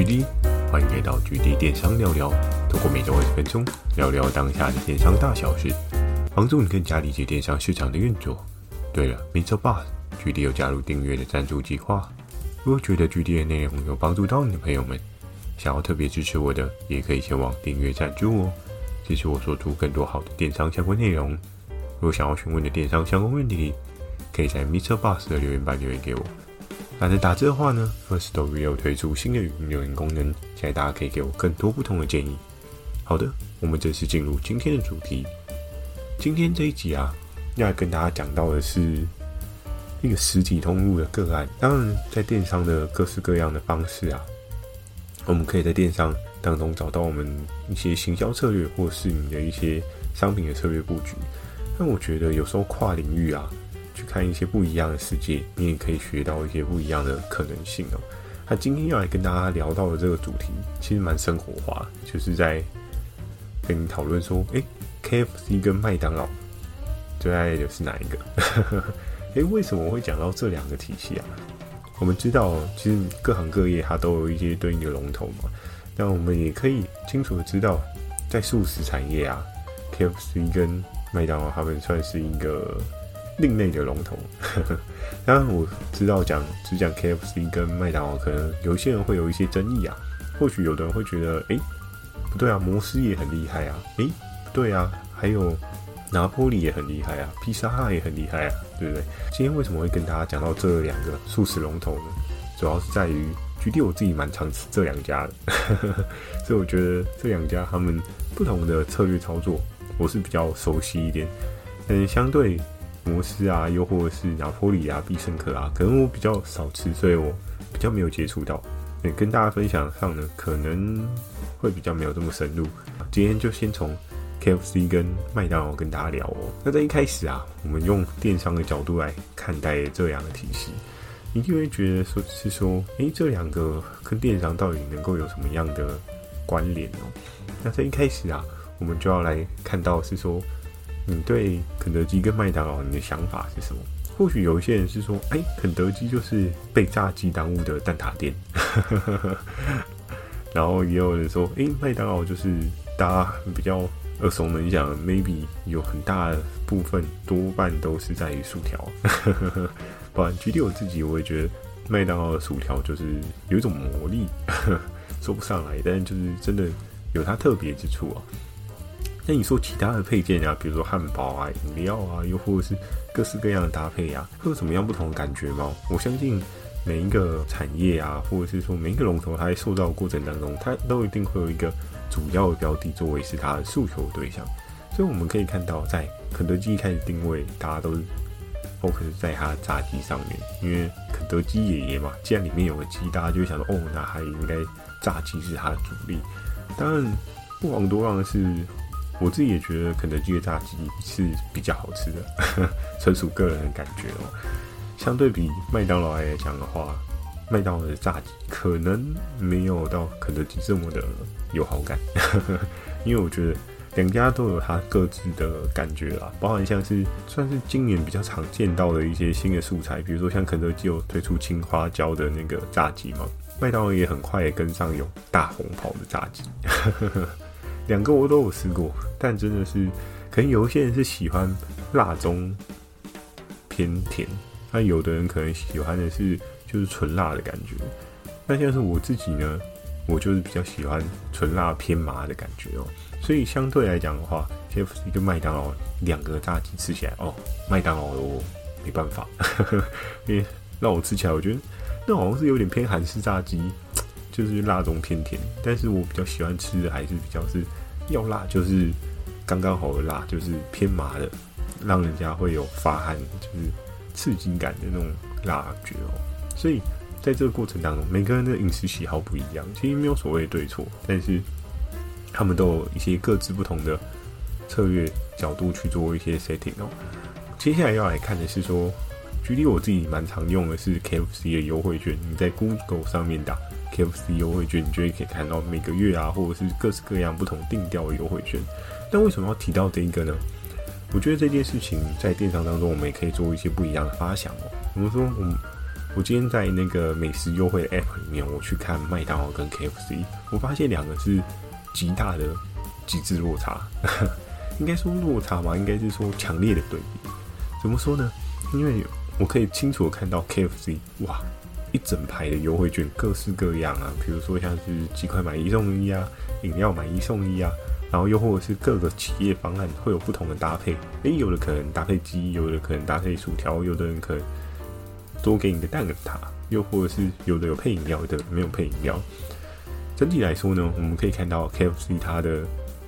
GD，欢迎来到 GD 电商聊聊，透过每周二十分钟聊聊当下的电商大小事，帮助你更加理解电商市场的运作。对了，Mr. Boss，居地有加入订阅的赞助计划。如果觉得 GD 的内容有帮助到你的朋友们，想要特别支持我的，也可以前往订阅赞助哦，支持我做出更多好的电商相关内容。如果想要询问的电商相关问题，可以在 Mr. Boss 的留言板留言给我。那在打字的话呢，Firstory 又推出新的语音留言功能，现在大家可以给我更多不同的建议。好的，我们正式进入今天的主题。今天这一集啊，要跟大家讲到的是一个实体通路的个案。当然，在电商的各式各样的方式啊，我们可以在电商当中找到我们一些行销策略，或是你的一些商品的策略布局。但我觉得有时候跨领域啊。去看一些不一样的世界，你也可以学到一些不一样的可能性哦。那今天要来跟大家聊到的这个主题，其实蛮生活化，就是在跟你讨论说，诶，KFC 跟麦当劳最爱的是哪一个？诶，为什么我会讲到这两个体系啊？我们知道，其实各行各业它都有一些对应的龙头嘛。那我们也可以清楚的知道，在素食产业啊，KFC 跟麦当劳他们算是一个。另类的龙头，当然我知道讲只讲 KFC 跟麦当劳，可能有些人会有一些争议啊。或许有的人会觉得，哎、不对啊，摩斯也很厉害啊，哎、欸，不对啊，还有拿破里也很厉害啊，披萨哈也很厉害啊，对不对？今天为什么会跟大家讲到这两个素食龙头呢？主要是在于，举例我自己蛮常吃这两家的，所以我觉得这两家他们不同的策略操作，我是比较熟悉一点，嗯，相对。摩斯啊，又或者是拿坡里啊、必胜客啊，可能我比较少吃，所以我比较没有接触到。也跟大家分享上呢，可能会比较没有这么深入。今天就先从 KFC 跟麦当劳跟大家聊哦。那在一开始啊，我们用电商的角度来看待这两个体系，你就会觉得说是说，诶、这两个跟电商到底能够有什么样的关联哦？那在一开始啊，我们就要来看到是说。你对肯德基跟麦当劳，你的想法是什么？或许有一些人是说，哎、肯德基就是被炸鸡耽误的蛋挞店，然后也有人说，哎、欸，麦当劳就是大家比较耳熟能详，maybe 有很大部分多半都是在于薯条。不然，举例我自己，我也觉得麦当劳的薯条就是有一种魔力，说不上来，但就是真的有它特别之处啊。那你说其他的配件啊，比如说汉堡啊、饮料啊，又或者是各式各样的搭配啊，会有什么样不同的感觉吗？我相信每一个产业啊，或者是说每一个龙头，它在塑造的过程当中，它都一定会有一个主要的标的作为是它的诉求对象。所以我们可以看到，在肯德基一开始定位，大家都是 focus 在它的炸鸡上面，因为肯德基爷爷嘛，既然里面有个鸡，大家就会想说，哦，那还应该炸鸡是它的主力。当然，不遑多让的是。我自己也觉得肯德基的炸鸡是比较好吃的，纯属个人的感觉哦。相对比麦当劳来讲的话，麦当劳的炸鸡可能没有到肯德基这么的有好感，因为我觉得两家都有它各自的感觉啦。包含像是算是今年比较常见到的一些新的素材，比如说像肯德基有推出青花椒的那个炸鸡嘛，麦当劳也很快也跟上有大红袍的炸鸡。两个我都有吃过，但真的是，可能有一些人是喜欢辣中偏甜，那有的人可能喜欢的是就是纯辣的感觉。那像是我自己呢，我就是比较喜欢纯辣偏麻的感觉哦。所以相对来讲的话，KFC 跟麦当劳两个炸鸡吃起来哦，麦当劳我没办法，因为让我吃起来，我觉得那好像是有点偏韩式炸鸡。就是辣中偏甜，但是我比较喜欢吃的还是比较是要辣，就是刚刚好的辣，就是偏麻的，让人家会有发汗，就是刺激感的那种辣觉哦。所以在这个过程当中，每个人的饮食喜好不一样，其实没有所谓对错，但是他们都有一些各自不同的策略角度去做一些 setting 哦。接下来要来看的是说，举例我自己蛮常用的是 KFC 的优惠券，你在 Google 上面打。KFC 优惠券，你就会可以看到每个月啊，或者是各式各样不同定调的优惠券。但为什么要提到这一个呢？我觉得这件事情在电商当中，我们也可以做一些不一样的发想哦。我们说，我我今天在那个美食优惠的 App 里面，我去看麦当劳跟 KFC，我发现两个是极大的极致落差。应该说落差嘛，应该是说强烈的对比。怎么说呢？因为我可以清楚的看到 KFC，哇，一整排的优惠券，各式各样啊，比如说像是几块买一送一啊，饮料买一送一啊。然后又或者是各个企业方案会有不同的搭配，诶，有的可能搭配鸡，有的可能搭配薯条，有的人可能多给你个蛋挞，又或者是有的有配饮料，有的没有配饮料。整体来说呢，我们可以看到 KFC 它的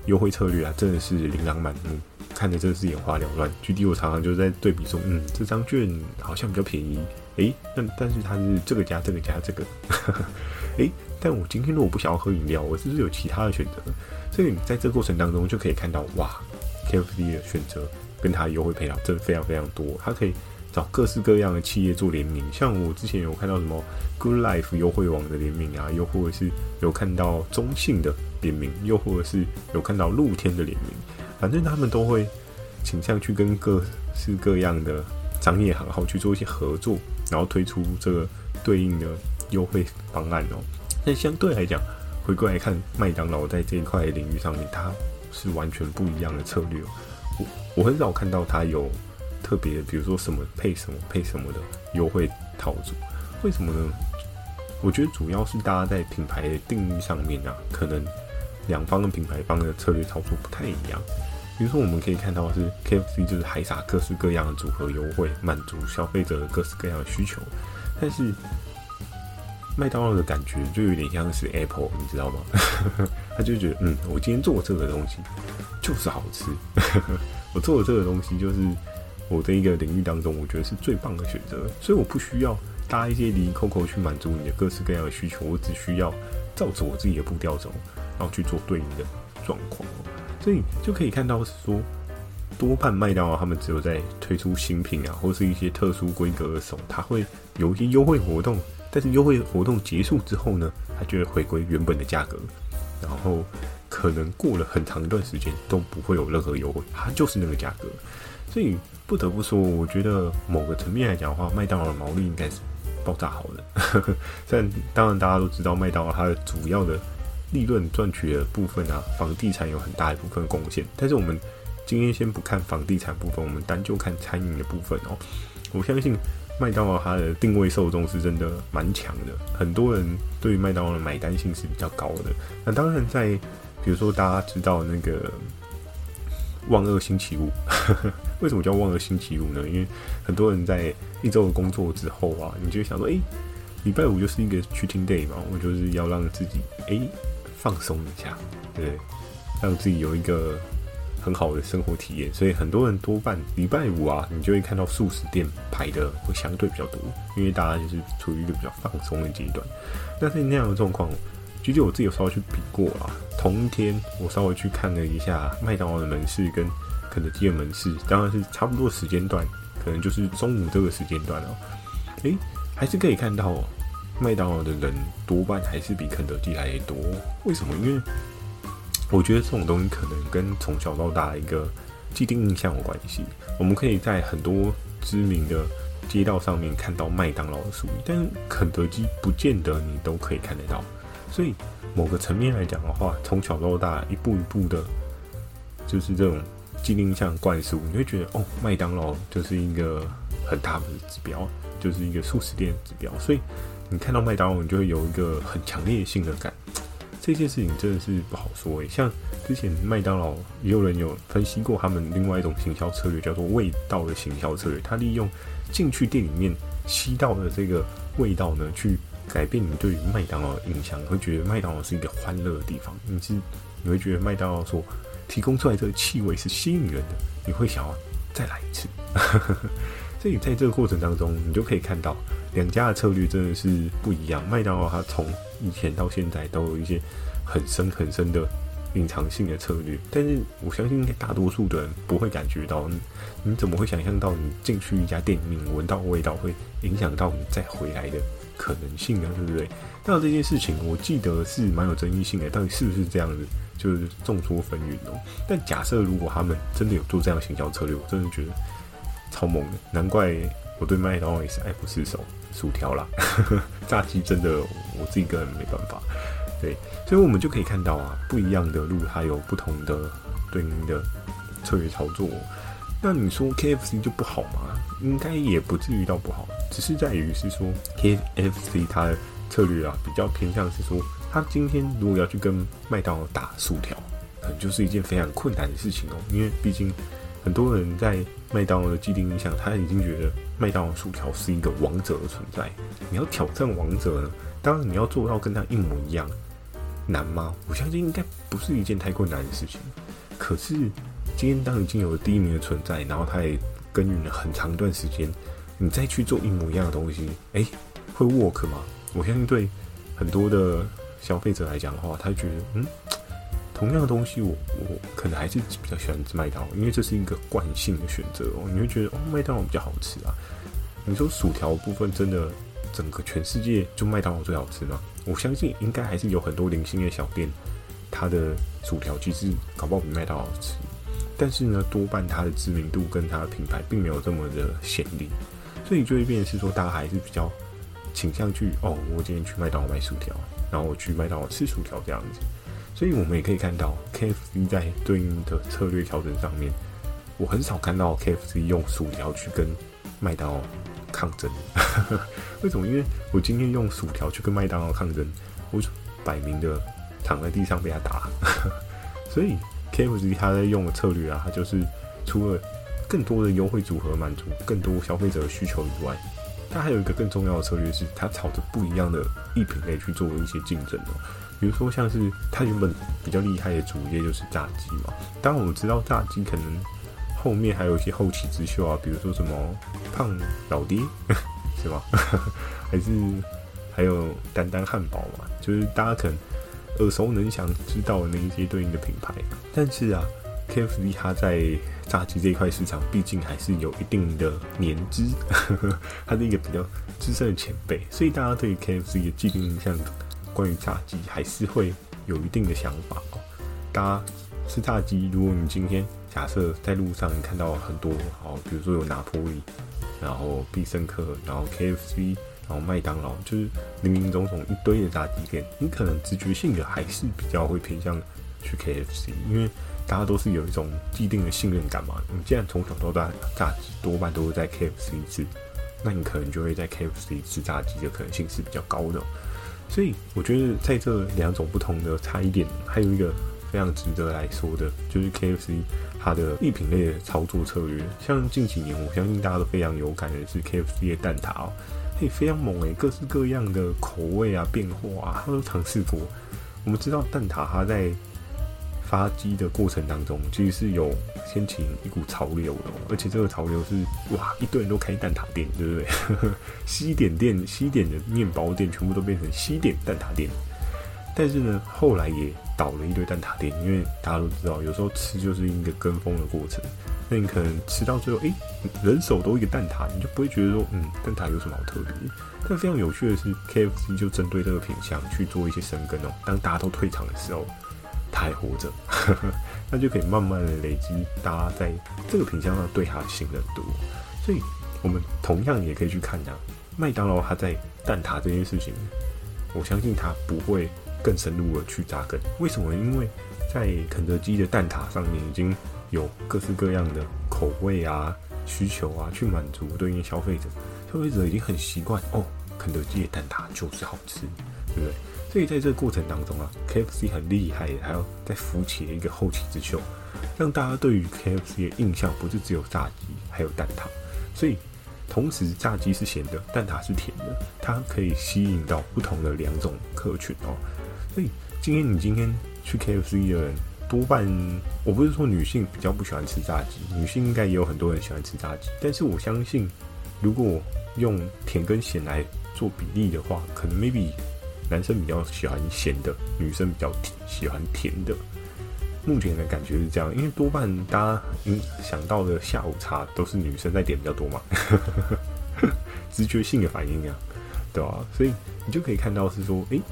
优惠策略啊，真的是琳琅满目，看着真的是眼花缭乱。举例我常常就在对比说，嗯，这张券好像比较便宜，诶，但但是它是这个加这个加这个，诶，但我今天如果不想要喝饮料，我是不是有其他的选择？所以你在这个过程当中就可以看到，哇，KFC 的选择跟它优惠配套真的非常非常多。它可以找各式各样的企业做联名，像我之前有看到什么 Good Life 优惠网的联名啊，又或者是有看到中信的联名，又或者是有看到露天的联名，反正他们都会倾向去跟各式各样的商业行号去做一些合作，然后推出这个对应的优惠方案哦。但相对来讲，回过来看，麦当劳在这一块领域上面，它是完全不一样的策略。我我很少看到它有特别，比如说什么配什么配什么的优惠套组。为什么呢？我觉得主要是大家在品牌的定义上面啊，可能两方的品牌方的策略操作不太一样。比如说，我们可以看到是 KFC 就是海撒各式各样的组合优惠，满足消费者的各式各样的需求，但是。麦当劳的感觉就有点像是 Apple，你知道吗？他就觉得，嗯，我今天做这个东西就是好吃，我做的这个东西就是我的一个领域当中，我觉得是最棒的选择，所以我不需要搭一些离 coco 去满足你的各式各样的需求，我只需要照着我自己的步调走，然后去做对应的状况。所以就可以看到是说，多半麦当劳他们只有在推出新品啊，或是一些特殊规格的时候，他会有一些优惠活动。但是优惠活动结束之后呢，它就会回归原本的价格，然后可能过了很长一段时间都不会有任何优惠，它就是那个价格。所以不得不说，我觉得某个层面来讲的话，麦当劳的毛利应该是爆炸好的。但当然大家都知道，麦当劳它的主要的利润赚取的部分啊，房地产有很大一部分贡献。但是我们今天先不看房地产部分，我们单就看餐饮的部分哦。我相信。麦当劳它的定位受众是真的蛮强的，很多人对麦当劳的买单性是比较高的。那当然，在比如说大家知道那个万恶星期五，为什么叫万恶星期五呢？因为很多人在一周的工作之后啊，你就想说，诶、礼拜五就是一个 cheating day 嘛，我就是要让自己诶、放松一下，对，让自己有一个。很好的生活体验，所以很多人多半礼拜五啊，你就会看到素食店排的会相对比较多，因为大家就是处于一个比较放松的阶段。但是那样的状况，其实我自己有稍微去比过啊，同一天我稍微去看了一下麦当劳的门市跟肯德基的门市，当然是差不多时间段，可能就是中午这个时间段哦。诶，还是可以看到麦当劳的人多半还是比肯德基还多。为什么？因为我觉得这种东西可能跟从小到大一个既定印象有关系。我们可以在很多知名的街道上面看到麦当劳的树，但是肯德基不见得你都可以看得到。所以某个层面来讲的话，从小到大一步一步的，就是这种既定印象灌输，你会觉得哦，麦当劳就是一个很大的指标，就是一个速食店指标。所以你看到麦当劳，你就会有一个很强烈性的感。这件事情真的是不好说诶，像之前麦当劳也有人有分析过他们另外一种行销策略，叫做味道的行销策略。他利用进去店里面吸到的这个味道呢，去改变你对于麦当劳的印象，你会觉得麦当劳是一个欢乐的地方。你是你会觉得麦当劳所提供出来这个气味是吸引人的，你会想要再来一次。所以在这个过程当中，你就可以看到两家的策略真的是不一样。麦当劳它从以前到现在都有一些很深很深的隐藏性的策略，但是我相信大多数的人不会感觉到。你怎么会想象到你进去一家店里面闻到味道会影响到你再回来的可能性呢？对不对？那这件事情我记得是蛮有争议性的，到底是不是这样子，就是众说纷纭哦。但假设如果他们真的有做这样的行销策略，我真的觉得。超猛的，难怪我对麦当劳也是爱不释手，薯条啦，炸鸡真的我自己个人没办法。对，所以我们就可以看到啊，不一样的路它有不同的对应的策略操作。那你说 KFC 就不好吗？应该也不至于到不好，只是在于是说 KFC 它的策略啊，比较偏向是说，它今天如果要去跟麦当劳打薯条，可能就是一件非常困难的事情哦，因为毕竟很多人在麦当劳的既定印象，他已经觉得麦当劳薯条是一个王者的存在。你要挑战王者呢，当然你要做到跟他一模一样，难吗？我相信应该不是一件太困难的事情。可是今天当已经有了第一名的存在，然后他也耕耘了很长一段时间，你再去做一模一样的东西，诶，会 work 吗？我相信对很多的消费者来讲的话，他觉得嗯。同样的东西我，我可能还是比较喜欢吃麦当劳，因为这是一个惯性的选择哦。你会觉得哦，麦当劳比较好吃啊。你说薯条部分真的整个全世界就麦当劳最好吃吗？我相信应该还是有很多零星的小店，它的薯条其实搞不好比麦当劳好吃。但是呢，多半它的知名度跟它的品牌并没有这么的显力，所以就会变成是说，大家还是比较倾向去哦，我今天去麦当劳买薯条，然后我去麦当劳吃薯条这样子。所以我们也可以看到，KFC 在对应的策略调整上面，我很少看到 KFC 用薯条去跟麦当劳抗争。为什么？因为我今天用薯条去跟麦当劳抗争，我就摆明的躺在地上被他打。所以 KFC 他在用的策略啊，他就是除了更多的优惠组合满足更多消费者的需求以外，它还有一个更重要的策略是，它朝着不一样的异品类去做一些竞争哦。比如说，像是他原本比较厉害的主业就是炸鸡嘛。当然我们知道炸鸡可能后面还有一些后起之秀啊，比如说什么胖老爹 是吗？还是还有丹丹汉堡嘛？就是大家可能耳熟能详知道的那一些对应的品牌。但是啊，KFC 它在炸鸡这一块市场，毕竟还是有一定的年资，它是一个比较资深的前辈，所以大家对 KFC 的既定印象。关于炸鸡，还是会有一定的想法哦。大家吃炸鸡，如果你今天假设在路上你看到很多，哦，比如说有拿破里，然后必胜客，然后 KFC，然后麦当劳，就是林林总总一堆的炸鸡店，你可能直觉性的还是比较会偏向去 KFC，因为大家都是有一种既定的信任感嘛。你既然从小到大炸鸡多半都是在 KFC 吃，那你可能就会在 KFC 吃炸鸡的可能性是比较高的。所以我觉得在这两种不同的差异点，还有一个非常值得来说的，就是 KFC 它的异品类的操作策略。像近几年，我相信大家都非常有感的是 KFC 的蛋挞哦，嘿，非常猛诶，各式各样的口味啊、变化啊，它都尝试过。我们知道蛋挞它在发迹的过程当中，其实是有掀起一股潮流的，而且这个潮流是哇，一堆人都开蛋挞店，对不对？西点店、西点的面包店全部都变成西点蛋挞店。但是呢，后来也倒了一堆蛋挞店，因为大家都知道，有时候吃就是一个跟风的过程。那你可能吃到最后，诶、人手都一个蛋挞，你就不会觉得说，嗯，蛋挞有什么好特别？但非常有趣的是，KFC 就针对这个品相去做一些深耕哦。当大家都退场的时候。他还活着，那就可以慢慢的累积大家在这个品项上对他的信任度。所以，我们同样也可以去看啊，麦当劳他在蛋挞这件事情，我相信他不会更深入的去扎根。为什么？因为在肯德基的蛋挞上面已经有各式各样的口味啊、需求啊，去满足对应消费者。消费者已经很习惯哦，肯德基的蛋挞就是好吃，对不对？所以在这个过程当中啊，KFC 很厉害，还要再扶起一个后起之秀，让大家对于 KFC 的印象不是只有炸鸡，还有蛋挞。所以同时炸鸡是咸的，蛋挞是甜的，它可以吸引到不同的两种客群哦。所以今天你今天去 KFC 的人，多半我不是说女性比较不喜欢吃炸鸡，女性应该也有很多人喜欢吃炸鸡，但是我相信，如果用甜跟咸来做比例的话，可能 maybe。男生比较喜欢咸的，女生比较喜欢甜的。目前的感觉是这样，因为多半大家嗯想到的下午茶都是女生在点比较多嘛，直觉性的反应啊，对吧、啊？所以你就可以看到是说，诶、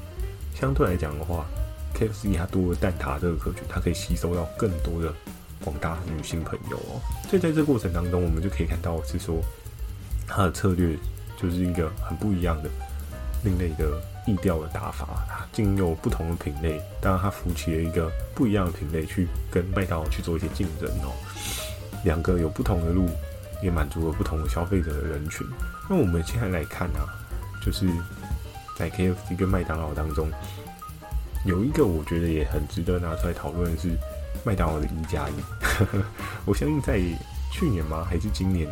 相对来讲的话，KFC 它多了蛋挞这个客群，它可以吸收到更多的广大女性朋友哦。所以在这过程当中，我们就可以看到是说，它的策略就是一个很不一样的、另类的易调的打法。它经由不同的品类，当然它扶起了一个不一样的品类去跟麦当劳去做一些竞争哦。两个有不同的路，也满足了不同的消费者的人群。那我们现在来看啊，就是在 KFC 跟麦当劳当中，有一个我觉得也很值得拿出来讨论的是麦当劳的一加一。我相信在去年吗？还是今年？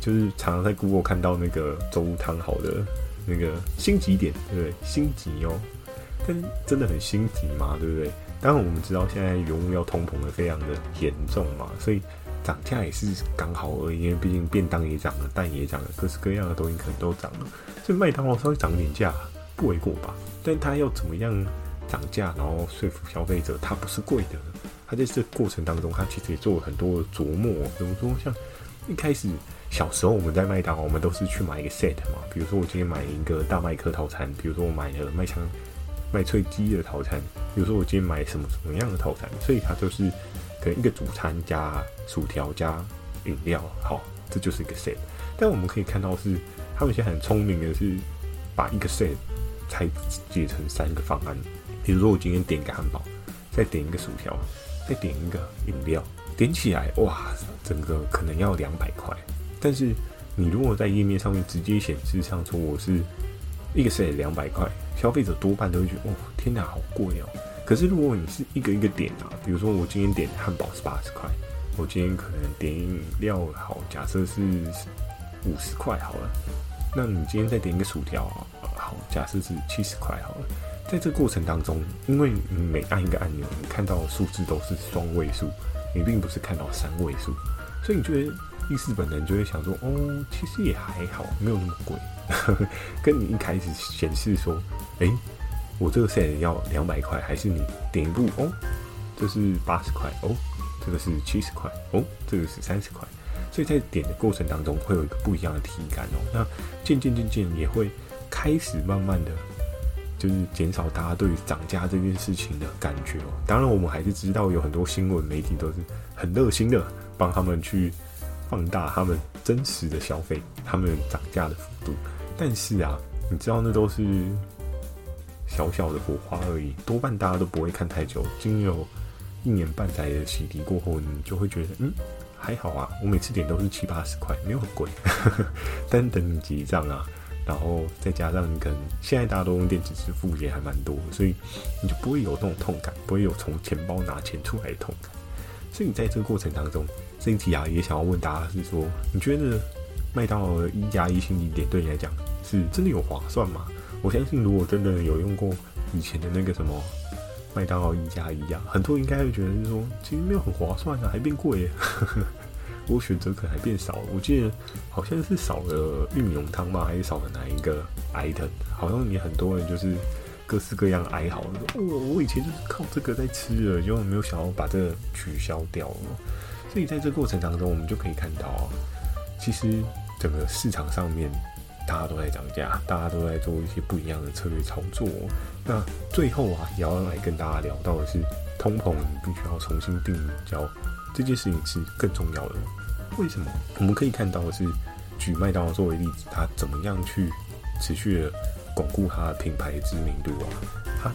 就是常常在 Google 看到那个粥汤好的那个星级点，对不对？星级哦，但真的很星级嘛？对不对？当然我们知道现在原物料通膨的非常的严重嘛，所以涨价也是刚好而已。因为毕竟便当也涨了，蛋也涨了，各式各样的东西可能都涨了，所以麦当劳稍微涨点价不为过吧？但他要怎么样涨价，然后说服消费者，它不是贵的。他在这过程当中，他其实也做了很多琢磨，比如说像一开始。小时候我们在麦当劳，我们都是去买一个 set 嘛。比如说我今天买一个大麦克套餐，比如说我买了麦香麦脆鸡的套餐，比如说我今天买什么什么样的套餐，所以它就是可能一个主餐加薯条加饮料，好，这就是一个 set。但我们可以看到是他们现在很聪明的是把一个 set 拆解成三个方案。比如说我今天点一个汉堡，再点一个薯条，再点一个饮料，点起来哇，整个可能要两百块。但是你如果在页面上面直接显示上说我是一个 set 两百块，消费者多半都会觉得哦，天哪，好贵哦。可是如果你是一个一个点啊，比如说我今天点汉堡是八十块，我今天可能点饮料好，假设是五十块好了，那你今天再点一个薯条好，假设是七十块好了，在这个过程当中，因为你每按一个按钮，你看到的数字都是双位数，你并不是看到三位数，所以你觉得。第四本人就会想说，哦，其实也还好，没有那么贵。跟你一开始显示说，诶、我这个 set 要两百块，还是你点一部哦，这是八十块哦，这个是七十块哦，这个是三十块。所以在点的过程当中，会有一个不一样的体感哦。那渐渐渐渐也会开始慢慢的，就是减少大家对于涨价这件事情的感觉哦。当然，我们还是知道有很多新闻媒体都是很热心的帮他们去。放大他们真实的消费，他们涨价的幅度，但是啊，你知道那都是小小的火花而已，多半大家都不会看太久。经有一年半载的洗涤过后，你就会觉得，嗯，还好啊。我每次点都是七八十块，没有很贵。但等你结账啊，然后再加上你可能现在大家都用电子支付也还蛮多，所以你就不会有那种痛感，不会有从钱包拿钱出来的痛感。所以你在这个过程当中。这一题啊，也想要问大家是说，你觉得麦当劳的一加一星级点对你来讲是真的有划算吗？我相信，如果真的有用过以前的那个什么麦当劳一加一啊，很多人应该会觉得是说，其实没有很划算啊，还变贵耶。我选择可能还变少了，我记得好像是少了玉米浓汤吧？还是少了哪一个 item？好像你很多人就是各式各样哀嚎，说哦，我以前就是靠这个在吃的，就没有想要把这个取消掉了。所以在这过程当中，我们就可以看到啊，其实整个市场上面大家都在涨价，大家都在做一些不一样的策略操作。那最后啊，也要来跟大家聊到的是，通膨你必须要重新定价，这件事情是更重要的。为什么？我们可以看到的是，举麦当劳作为例子，它怎么样去持续的巩固它的品牌知名度啊？它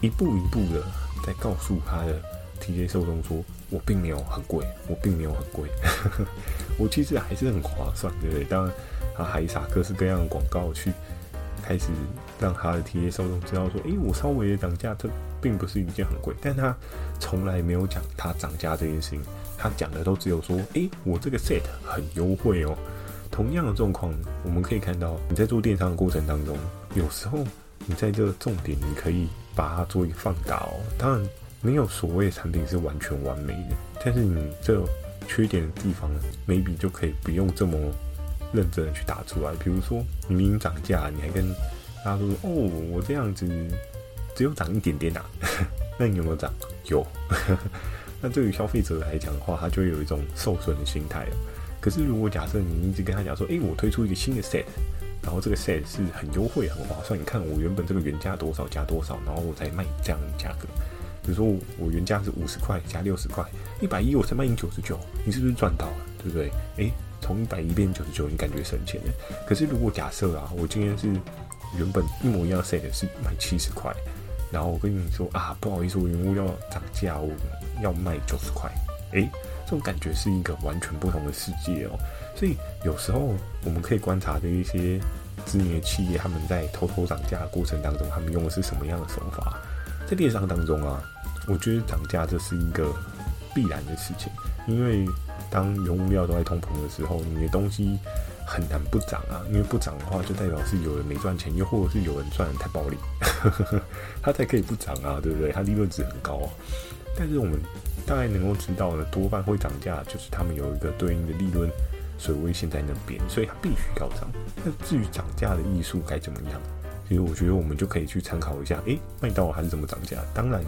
一步一步的在告诉它的 TJ 受众说。我并没有很贵，我并没有很贵，我其实还是很划算，对不对？当然，他还撒各式各样的广告去开始让他的 TA 受众知道说，诶，我稍微的涨价，这并不是一件很贵，但他从来没有讲他涨价这件事情，他讲的都只有说，诶，我这个 set 很优惠哦。同样的状况，我们可以看到你在做电商的过程当中，有时候你在这个重点，你可以把它做一个放大哦。当然。没有所谓的产品是完全完美的，但是你这缺点的地方，maybe 就可以不用这么认真的去打出来。比如说，你明明涨价，你还跟大家说：“哦，我这样子只有涨一点点啊。”那你有没有涨？有。那对于消费者来讲的话，他就有一种受损的心态。可是如果假设你一直跟他讲说：“诶，我推出一个新的 set，然后这个 set 是很优惠、很划算。你看我原本这个原价多少加多少，然后我再卖这样的价格。”比如说我原价是五十块加六十块，一百一我才卖你九十九，你是不是赚到了？对不对？诶，从一百一变九十九，你感觉省钱了。可是如果假设啊，我今天是原本一模一样 set 是卖七十块，然后我跟你说啊，不好意思，我原物料涨价，我要卖九十块，诶，这种感觉是一个完全不同的世界哦。所以有时候我们可以观察的一些知名的企业，他们在偷偷涨价的过程当中，他们用的是什么样的手法？在电商当中啊，我觉得涨价这是一个必然的事情，因为当原物料都在通膨的时候，你的东西很难不涨啊。因为不涨的话，就代表是有人没赚钱，又或者是有人赚得太暴利，他才可以不涨啊，对不对？他利润值很高啊。但是我们大概能够知道呢，多半会涨价，就是他们有一个对应的利润水位线在那边，所以它必须要涨。那至于涨价的艺术该怎么样？其实我觉得我们就可以去参考一下，诶，麦当劳还是怎么涨价？当然，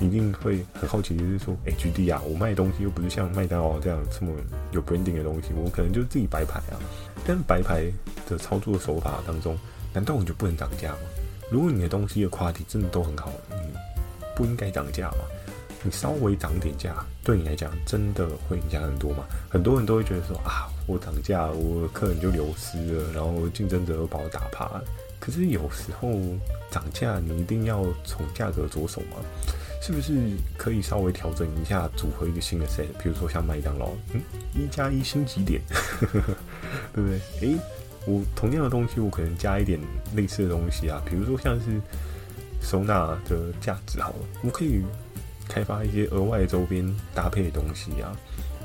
一定会很好奇，就是说，诶，GD 啊，我卖东西又不是像麦当劳这样这么有 branding 的东西，我可能就自己白牌啊。但白牌的操作手法当中，难道我就不能涨价吗？如果你的东西的 quality 真的都很好，你不应该涨价吗？你稍微涨点价，对你来讲真的会影响很多吗？很多人都会觉得说啊，我涨价，我客人就流失了，然后竞争者又把我打趴了。可是有时候涨价，你一定要从价格着手吗？是不是可以稍微调整一下，组合一个新的 set？比如说像麦当劳，嗯，一加一星级点，对不对？诶，我同样的东西，我可能加一点类似的东西啊，比如说像是收纳的价值好了，我可以开发一些额外周边搭配的东西啊，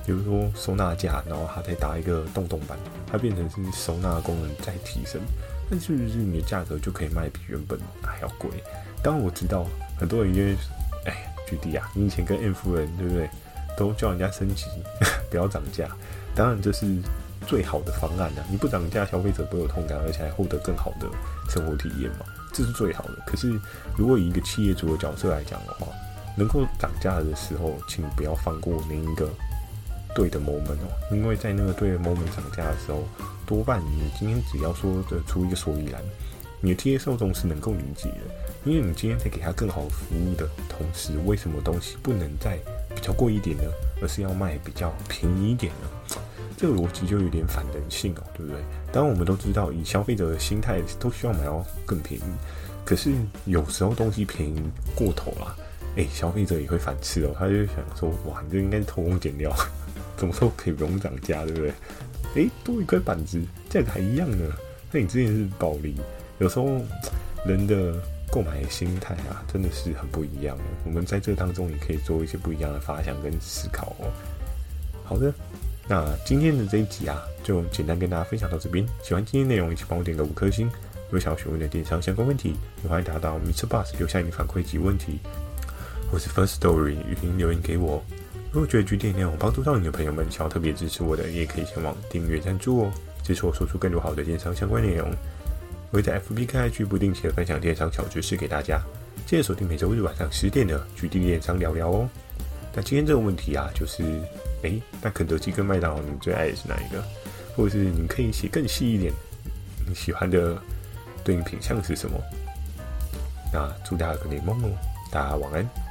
比如说收纳架，然后它再搭一个洞洞板，它变成是收纳功能再提升。但是不是你的价格就可以卖比原本还要贵？当然我知道很多人因为，哎，GD 啊，你以前跟 M 夫人对不对，都叫人家升级，不要涨价。当然这是最好的方案啊，你不涨价，消费者不会有痛感，而且还获得更好的生活体验嘛，这是最好的。可是如果以一个企业主的角色来讲的话，能够涨价的时候，请不要放过那一个对的 moment 哦，因为在那个对的 moment 涨价的时候。多半你今天只要说得出一个所以然，你的 TA 受众是能够理解的，因为你今天在给他更好的服务的同时，为什么东西不能再比较贵一点呢？而是要卖比较便宜一点呢？这个逻辑就有点反人性哦，对不对？当然我们都知道，以消费者的心态都需要买到更便宜，可是有时候东西便宜过头了，诶，消费者也会反噬哦，他就想说，哇，你这应该偷工减料，怎么说可以不用涨价，对不对？诶，多一块板子，价格还一样呢。那你之前是暴利，有时候人的购买心态啊，真的是很不一样。我们在这当中也可以做一些不一样的发想跟思考哦。好的，那今天的这一集啊，就简单跟大家分享到这边。喜欢今天内容，一起帮我点个五颗星。如果想要询问的电商相关问题，也欢迎打到 Mr. Bus 留下你反馈及问题，或是 First Story，语音留言给我。如果觉得 GD 内容帮助到你的朋友们，想要特别支持我的，也可以前往订阅赞助哦，支持我说出更多好的电商相关内容。我会在 FB 开 IG 不定期的分享电商小知识给大家，记得锁定每周日晚上十点的 GD 电商聊聊哦。那今天这个问题啊，就是，诶，那肯德基跟麦当劳，你最爱的是哪一个？或者是你可以写更细一点，你喜欢的对应品项是什么？那祝大家个美梦哦，大家晚安。